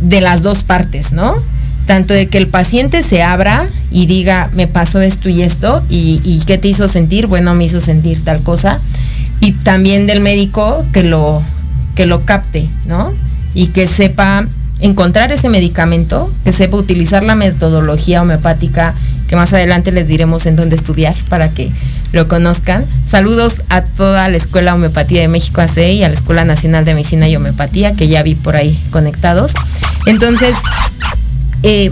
de las dos partes, ¿no? Tanto de que el paciente se abra y diga, me pasó esto y esto, y, qué te hizo sentir, bueno, me hizo sentir tal cosa, y también del médico que lo, que lo capte, ¿no? Y que sepa encontrar ese medicamento, que sepa utilizar la metodología homeopática, que más adelante les diremos en dónde estudiar para que lo conozcan. Saludos a toda la Escuela Homeopatía de México AC y a la Escuela Nacional de Medicina y Homeopatía, que ya vi por ahí conectados. Entonces, eh,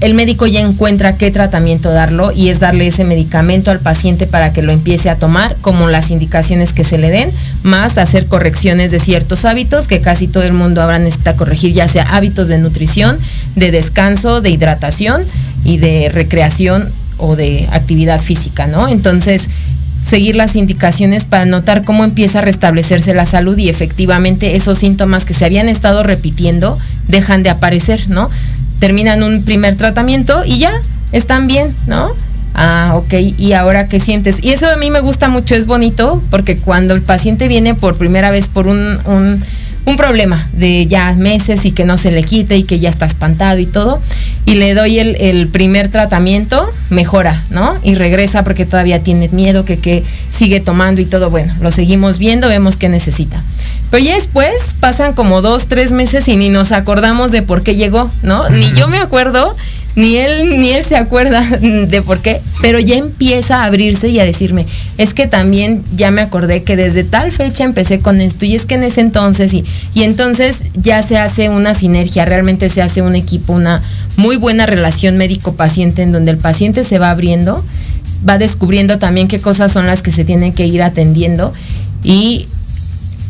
el médico ya encuentra qué tratamiento darlo y es darle ese medicamento al paciente para que lo empiece a tomar, como las indicaciones que se le den, más hacer correcciones de ciertos hábitos que casi todo el mundo ahora necesita corregir, ya sea hábitos de nutrición, de descanso, de hidratación y de recreación o de actividad física, ¿no? Entonces, seguir las indicaciones para notar cómo empieza a restablecerse la salud y efectivamente esos síntomas que se habían estado repitiendo dejan de aparecer, ¿no? Terminan un primer tratamiento y ya están bien, ¿no? Ah, ok, ¿y ahora qué sientes? Y eso a mí me gusta mucho, es bonito, porque cuando el paciente viene por primera vez por un, un un problema de ya meses y que no se le quite y que ya está espantado y todo. Y le doy el, primer tratamiento, mejora, ¿no? Y regresa porque todavía tiene miedo, que, que sigue tomando y todo. Bueno, lo seguimos viendo, vemos qué necesita. Pero ya después pasan como dos, tres meses y ni nos acordamos de por qué llegó, ¿no? Ni yo me acuerdo ni él ni él se acuerda <laughs> de por qué, pero ya empieza a abrirse y a decirme, es que también ya me acordé que desde tal fecha empecé con esto y es que en ese entonces y, y entonces ya se hace una sinergia, realmente se hace un equipo, una, muy buena relación médico-paciente en donde el paciente se va abriendo, va descubriendo también qué cosas son las que se tienen que ir atendiendo y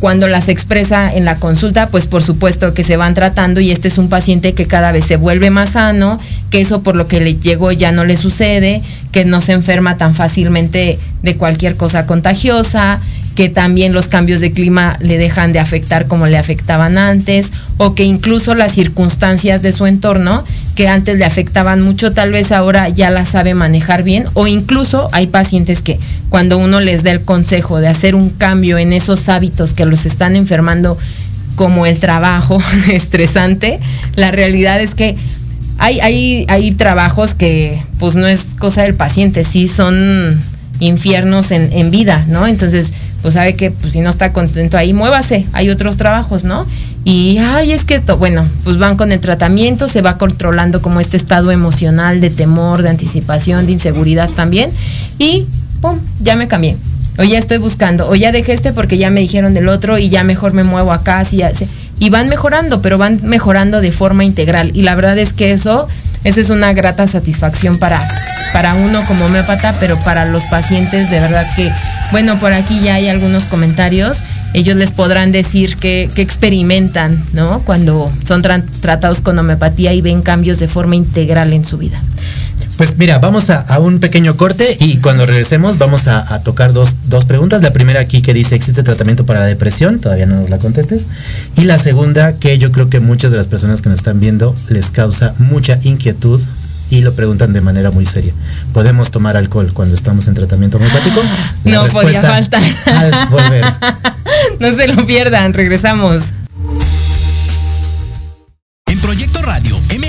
cuando las expresa en la consulta, pues por supuesto que se van tratando y este es un paciente que cada vez se vuelve más sano, que eso por lo que le llegó ya no le sucede, que no se enferma tan fácilmente de cualquier cosa contagiosa, que también los cambios de clima le dejan de afectar como le afectaban antes, o que incluso las circunstancias de su entorno, que antes le afectaban mucho, tal vez ahora ya las sabe manejar bien, o incluso hay pacientes que cuando uno les da el consejo de hacer un cambio en esos hábitos que los están enfermando, como el trabajo <laughs> estresante, la realidad es que hay, hay, hay trabajos que pues no es cosa del paciente, sí son infiernos en, en vida, ¿no? Entonces, pues sabe que pues, si no está contento ahí, muévase, hay otros trabajos, ¿no? Y, ay, es que esto, bueno, pues van con el tratamiento, se va controlando como este estado emocional de temor, de anticipación, de inseguridad también, y, ¡pum!, ya me cambié. O ya estoy buscando, o ya dejé este porque ya me dijeron del otro y ya mejor me muevo acá. Y van mejorando, pero van mejorando de forma integral. Y la verdad es que eso, eso es una grata satisfacción para, para uno como homeópata, pero para los pacientes de verdad que bueno, por aquí ya hay algunos comentarios. Ellos les podrán decir que, experimentan, ¿no? Cuando son tratados con homeopatía y ven cambios de forma integral en su vida. Pues mira, vamos a, un pequeño corte y cuando regresemos vamos a, tocar dos, dos, preguntas. La primera aquí que dice, ¿existe tratamiento para la depresión? Todavía no nos la contestes. Y la segunda que yo creo que muchas de las personas que nos están viendo les causa mucha inquietud y lo preguntan de manera muy seria. ¿Podemos tomar alcohol cuando estamos en tratamiento homeopático? no podía faltar. Al volver. <laughs> no se lo pierdan, regresamos.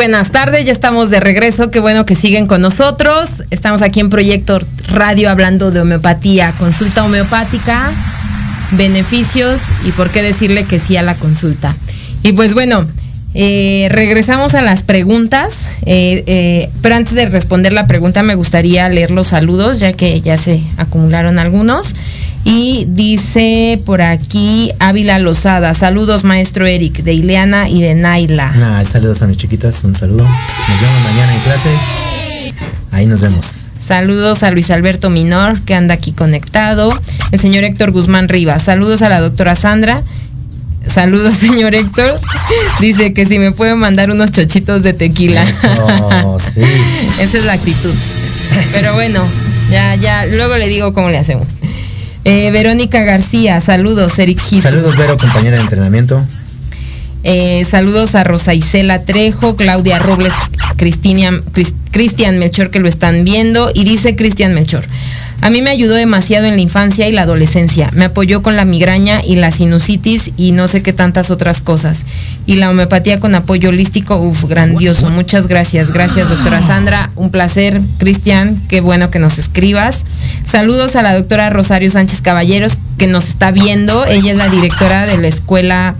Buenas tardes, ya estamos de regreso, qué bueno que siguen con nosotros. Estamos aquí en Proyecto Radio hablando de homeopatía, consulta homeopática, beneficios y por qué decirle que sí a la consulta. Y pues bueno, eh, regresamos a las preguntas, eh, eh, pero antes de responder la pregunta me gustaría leer los saludos, ya que ya se acumularon algunos. Y dice por aquí Ávila Lozada, saludos maestro Eric, de Ileana y de Naila. saludos a mis chiquitas, un saludo. Nos vemos mañana en clase. Ahí nos vemos. Saludos a Luis Alberto Minor, que anda aquí conectado. El señor Héctor Guzmán Rivas. Saludos a la doctora Sandra. Saludos, <laughs> señor Héctor. Dice que si me puede mandar unos chochitos de tequila. <laughs> sí. Esa es la actitud. Pero bueno, ya, ya, luego le digo cómo le hacemos. Eh, Verónica García, saludos, Eric Gis. Saludos, Vero, compañera de entrenamiento. Eh, saludos a Rosa Isela Trejo, Claudia Robles, Cristian Melchor que lo están viendo. Y dice Cristian Melchor, a mí me ayudó demasiado en la infancia y la adolescencia. Me apoyó con la migraña y la sinusitis y no sé qué tantas otras cosas. Y la homeopatía con apoyo holístico, uff, grandioso. Muchas gracias. Gracias, doctora Sandra. Un placer, Cristian. Qué bueno que nos escribas. Saludos a la doctora Rosario Sánchez Caballeros, que nos está viendo. Ella es la directora de la escuela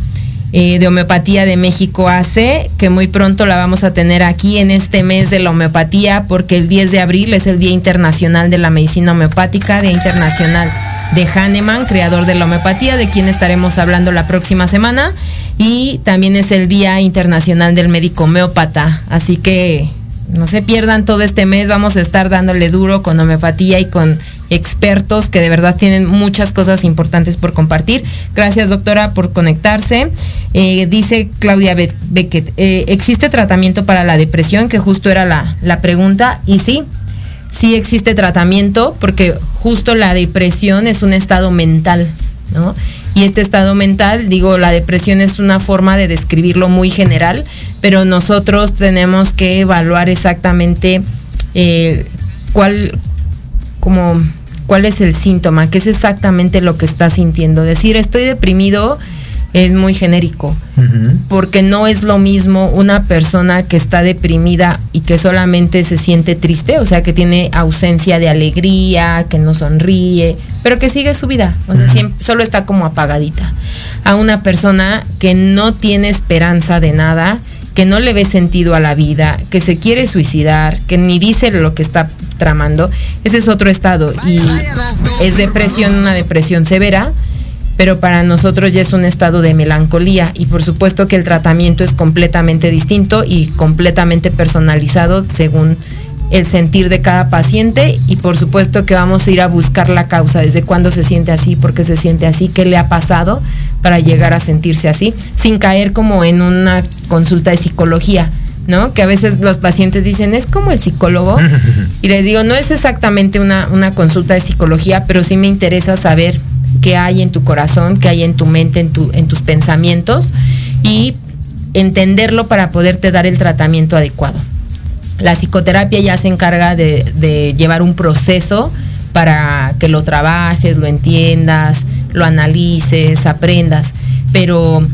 eh, de Homeopatía de México hace, que muy pronto la vamos a tener aquí en este mes de la homeopatía, porque el 10 de abril es el Día Internacional de la Medicina Homeopática, Día Internacional de Hahnemann, creador de la homeopatía, de quien estaremos hablando la próxima semana, y también es el Día Internacional del Médico Homeópata, así que no se pierdan todo este mes, vamos a estar dándole duro con homeopatía y con expertos que de verdad tienen muchas cosas importantes por compartir. Gracias doctora por conectarse. Eh, dice Claudia Beckett, eh, ¿existe tratamiento para la depresión? Que justo era la, la pregunta. Y sí, sí existe tratamiento porque justo la depresión es un estado mental, ¿no? Y este estado mental, digo, la depresión es una forma de describirlo muy general, pero nosotros tenemos que evaluar exactamente eh, cuál, como, cuál es el síntoma, qué es exactamente lo que está sintiendo. Decir estoy deprimido es muy genérico, porque no es lo mismo una persona que está deprimida y que solamente se siente triste, o sea, que tiene ausencia de alegría, que no sonríe, pero que sigue su vida, o sea, solo está como apagadita. A una persona que no tiene esperanza de nada, que no le ve sentido a la vida, que se quiere suicidar, que ni dice lo que está tramando, ese es otro estado y es depresión, una depresión severa pero para nosotros ya es un estado de melancolía y por supuesto que el tratamiento es completamente distinto y completamente personalizado según el sentir de cada paciente y por supuesto que vamos a ir a buscar la causa, desde cuándo se siente así, por qué se siente así, qué le ha pasado para llegar a sentirse así, sin caer como en una consulta de psicología, ¿no? Que a veces los pacientes dicen, es como el psicólogo. <laughs> Y les digo, no es exactamente una, una consulta de psicología, pero sí me interesa saber qué hay en tu corazón, qué hay en tu mente, en, tu, en tus pensamientos y entenderlo para poderte dar el tratamiento adecuado. La psicoterapia ya se encarga de, de llevar un proceso para que lo trabajes, lo entiendas, lo analices, aprendas, pero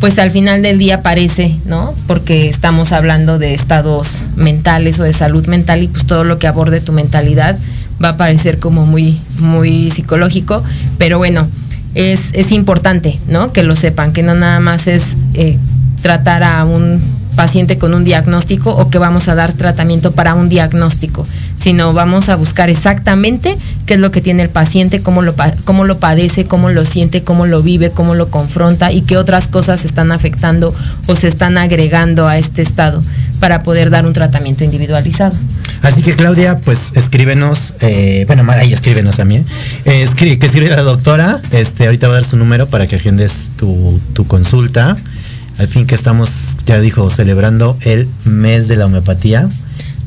pues al final del día parece, ¿no? Porque estamos hablando de estados mentales o de salud mental y pues todo lo que aborde tu mentalidad va a parecer como muy, muy psicológico, pero bueno, es, es importante, ¿no? Que lo sepan, que no nada más es eh, tratar a un paciente con un diagnóstico o que vamos a dar tratamiento para un diagnóstico, sino vamos a buscar exactamente qué es lo que tiene el paciente, cómo lo, cómo lo padece, cómo lo siente, cómo lo vive, cómo lo confronta y qué otras cosas están afectando o se están agregando a este estado para poder dar un tratamiento individualizado. Así que Claudia, pues escríbenos, eh, bueno, ahí escríbenos mí, eh, escribe, que escribe la doctora, este, ahorita va a dar su número para que agendes tu, tu consulta, al fin que estamos, ya dijo, celebrando el mes de la homeopatía.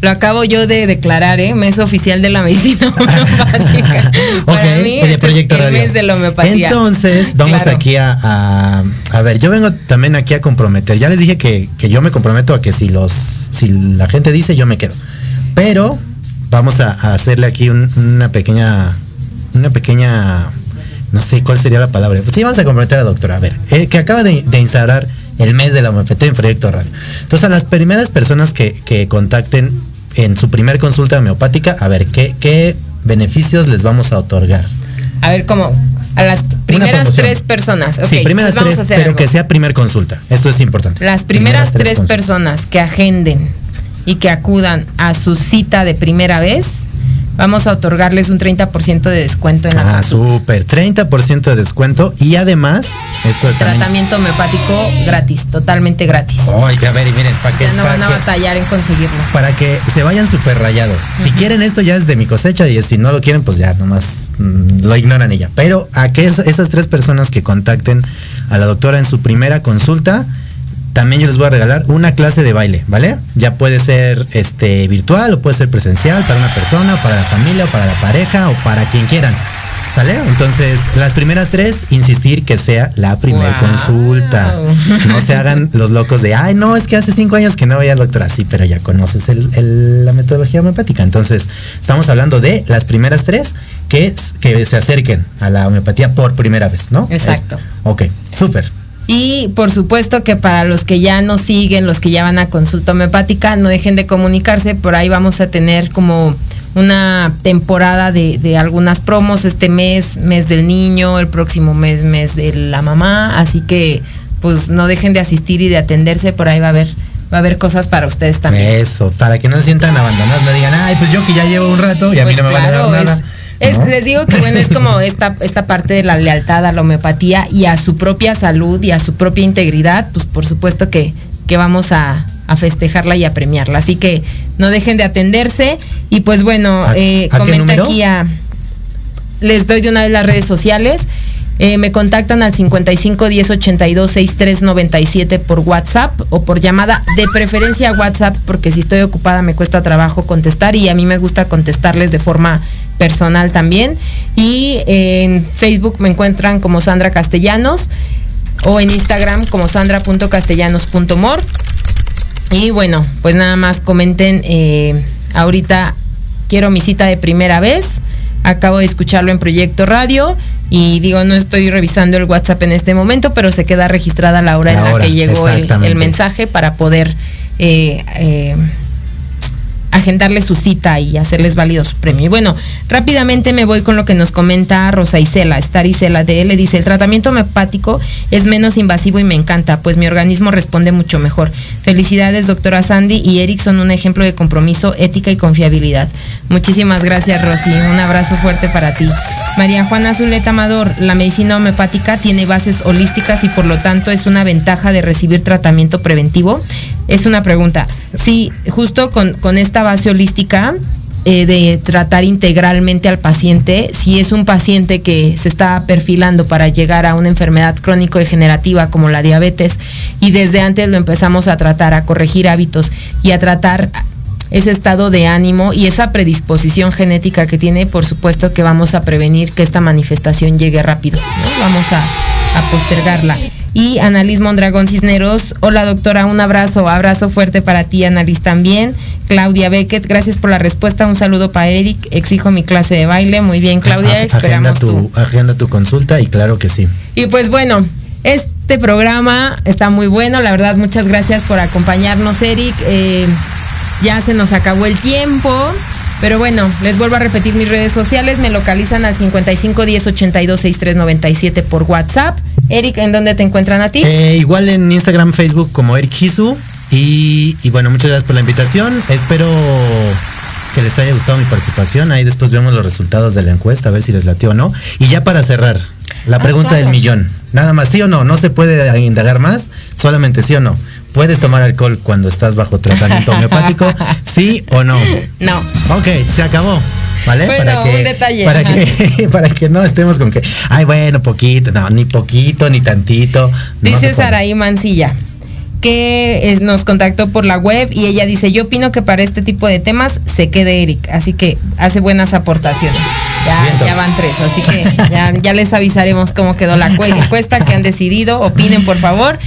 Lo acabo yo de declarar, ¿eh? Mes oficial de la medicina <laughs> homeopática. <laughs> Para mí, el, proyecto el mes de la homeopatía. Entonces, vamos aquí a, a, ver, yo vengo también aquí a comprometer. Ya les dije que, que yo me comprometo a que si los, si la gente dice, yo me quedo. Pero vamos a, hacerle aquí una pequeña, una pequeña, no sé cuál sería la palabra. Pues sí, vamos a comprometer a la doctora. A ver, eh, que acaba de, instaurar el mes de la homeopatía en Proyecto Radio. Entonces, a las primeras personas que, que contacten en su primer consulta homeopática, a ver, ¿qué, qué beneficios les vamos a otorgar? A ver, ¿cómo? A las primeras tres personas. sí, primeras tres, pero que sea primer consulta. Esto es importante. Las primeras, tres personas que agenden y que acudan a su cita de primera vez, vamos a otorgarles un 30% de descuento en la Ah, súper, 30% de descuento y además esto tratamiento homeopático gratis, totalmente gratis. Ay, a ver, y miren, para que no van a batallar en conseguirlo. Para que se vayan súper rayados. Si quieren esto ya es de mi cosecha y si no lo quieren, pues ya nomás mm, lo ignoran ella. Pero a que esas tres personas que contacten a la doctora en su primera consulta, también yo les voy a regalar una clase de baile, ¿vale? Ya puede ser este virtual o puede ser presencial para una persona, para la familia, o para la pareja o para quien quieran. ¿Sale? Entonces, las primeras tres, insistir que sea la primera consulta. No se hagan los locos de, ay, no, es que hace cinco años que no veía al doctor así, pero ya conoces la metodología homeopática. Entonces, estamos hablando de las primeras tres que, que se acerquen a la homeopatía por primera vez, ¿no? Exacto. ok, súper. Y por supuesto que para los que ya nos siguen, los que ya van a consulta homeopática, no dejen de comunicarse. Por ahí vamos a tener como una temporada de, algunas promos este mes, mes del niño, el próximo mes, mes de la mamá. Así que pues no dejen de asistir y de atenderse. Por ahí va a haber va a haber cosas para ustedes también. Eso, para que no se sientan abandonados, no digan, ay, pues yo que ya llevo un rato y a mí pues no me van a dar nada. Les digo que bueno, es como esta, esta parte de la lealtad a la homeopatía y a su propia salud y a su propia integridad, pues por supuesto que, que vamos a, festejarla y a premiarla. Así que no dejen de atenderse. Y pues bueno, eh, comenta aquí a. Les doy de una vez las redes sociales. Eh, me contactan al 55 10 82 63 97 por WhatsApp o por llamada, de preferencia WhatsApp, porque si estoy ocupada me cuesta trabajo contestar y a mí me gusta contestarles de forma personal también. Y en Facebook me encuentran como Sandra Castellanos o en Instagram como sandra.castellanos.mor. Y bueno, pues nada más comenten eh, ahorita quiero mi cita de primera vez. Acabo de escucharlo en Proyecto Radio y digo, no estoy revisando el WhatsApp en este momento, pero se queda registrada la hora en la que llegó el, mensaje para poder eh, eh, agendarle su cita y hacerles válido su premio. Y bueno, rápidamente me voy con lo que nos comenta Rosa Isela, Star Isela de él. Le dice, el tratamiento homeopático es menos invasivo y me encanta, pues mi organismo responde mucho mejor. Felicidades, doctora Sandy y Eric son un ejemplo de compromiso, ética y confiabilidad. Muchísimas gracias, Rosy. Un abrazo fuerte para ti. María Juana Zuleta Amador, la medicina homeopática tiene bases holísticas y por lo tanto es una ventaja de recibir tratamiento preventivo. Es una pregunta. Sí, justo con, con esta base holística eh, de tratar integralmente al paciente, si es un paciente que se está perfilando para llegar a una enfermedad crónico-degenerativa como la diabetes y desde antes lo empezamos a tratar, a corregir hábitos y a tratar ese estado de ánimo y esa predisposición genética que tiene, por supuesto que vamos a prevenir que esta manifestación llegue rápido. Vamos a, a postergarla y Annalise Mondragón Cisneros. Hola doctora, un abrazo, abrazo fuerte para ti, Annalise también. Claudia Beckett, gracias por la respuesta. Un saludo para Eric. Exijo mi clase de baile. Muy bien, Claudia. Esperamos agenda tu, agenda tu consulta y claro que sí. Y pues bueno, este programa está muy bueno. La verdad, muchas gracias por acompañarnos, Eric. Eh, ya se nos acabó el tiempo. Pero bueno, les vuelvo a repetir mis redes sociales. Me localizan al 55 10 82 63 97 por WhatsApp. Eric, ¿en dónde te encuentran a ti? Eh, igual en Instagram, Facebook como Eric Hisu. Y, bueno, muchas gracias por la invitación. Espero que les haya gustado mi participación. Ahí después vemos los resultados de la encuesta, a ver si les latió o no. Y ya para cerrar, la ah, pregunta del millón. Nada más, sí o no, no se puede indagar más, solamente sí o no. ¿Puedes tomar alcohol cuando estás bajo tratamiento homeopático? <laughs> ¿Sí o no? No. Ok, se acabó. ¿Vale? para que, un detalle. Para que, <laughs> para que no estemos con que, ay, bueno, poquito, no, ni poquito, ni tantito. Dice Saraí Mancilla que nos contactó por la web y ella dice, yo opino que para este tipo de temas se quede Eric, así que hace buenas aportaciones. Ya, ya van tres, así que ya, ya les avisaremos cómo quedó la encuesta que han decidido, opinen por favor.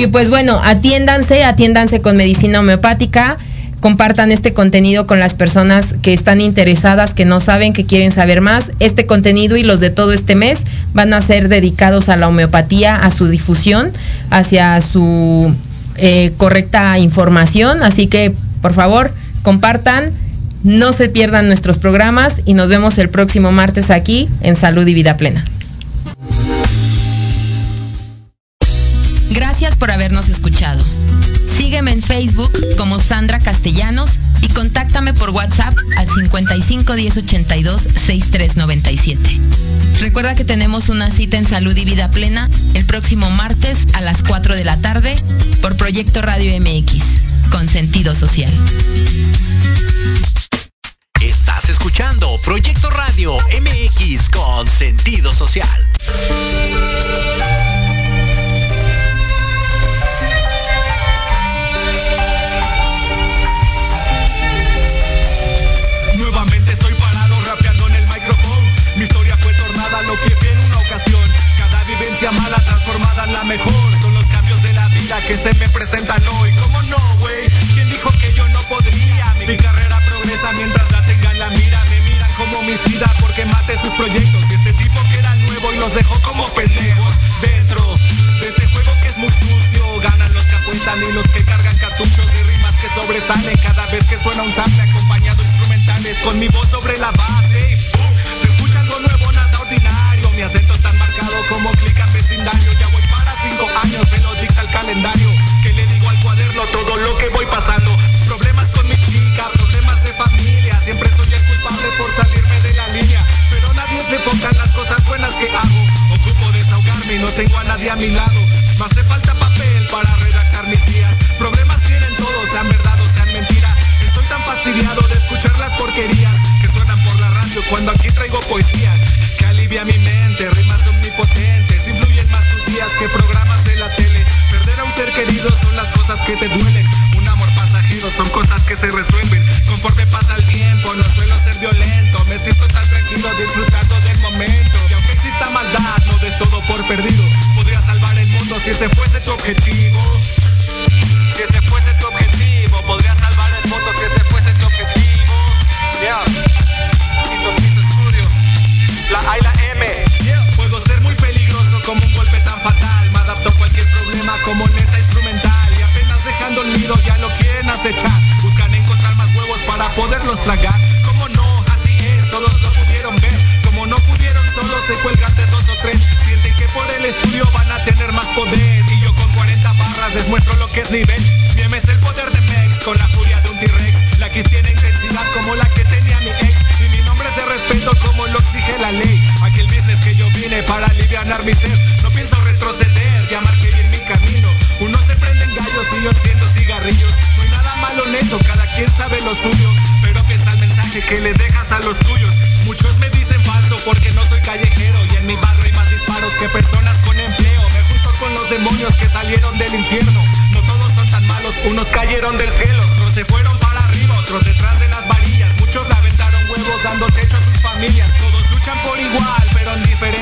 Y pues bueno, atiéndanse, atiéndanse con medicina homeopática compartan este contenido con las personas que están interesadas, que no saben, que quieren saber más. Este contenido y los de todo este mes van a ser dedicados a la homeopatía, a su difusión, hacia su eh, correcta información. Así que, por favor, compartan, no se pierdan nuestros programas y nos vemos el próximo martes aquí en Salud y Vida Plena. Facebook como Sandra Castellanos y contáctame por WhatsApp al 55 10 82 6397. Recuerda que tenemos una cita en Salud y Vida Plena el próximo martes a las 4 de la tarde por Proyecto Radio MX, con sentido social. Estás escuchando Proyecto Radio MX con sentido social. Mala transformada en la mejor. Son los cambios de la vida que se me presentan hoy. ¿Cómo no, güey? ¿Quién dijo que yo no podría? Mi, carrera progresa mientras la tengan la mira. Me miran como homicida porque mate sus proyectos. Y este tipo que era nuevo y los dejó como pendejos. Dentro de este juego que es muy sucio. Ganan los que apuestan y los que cargan cartuchos de rimas que sobresalen cada vez que suena un sample acompañado instrumentales con mi voz sobre la base. Se escucha algo nuevo, nada ordinario. Mi acento está como clic ya voy para cinco años, me lo dicta el calendario. Que le digo al cuaderno todo lo que voy pasando.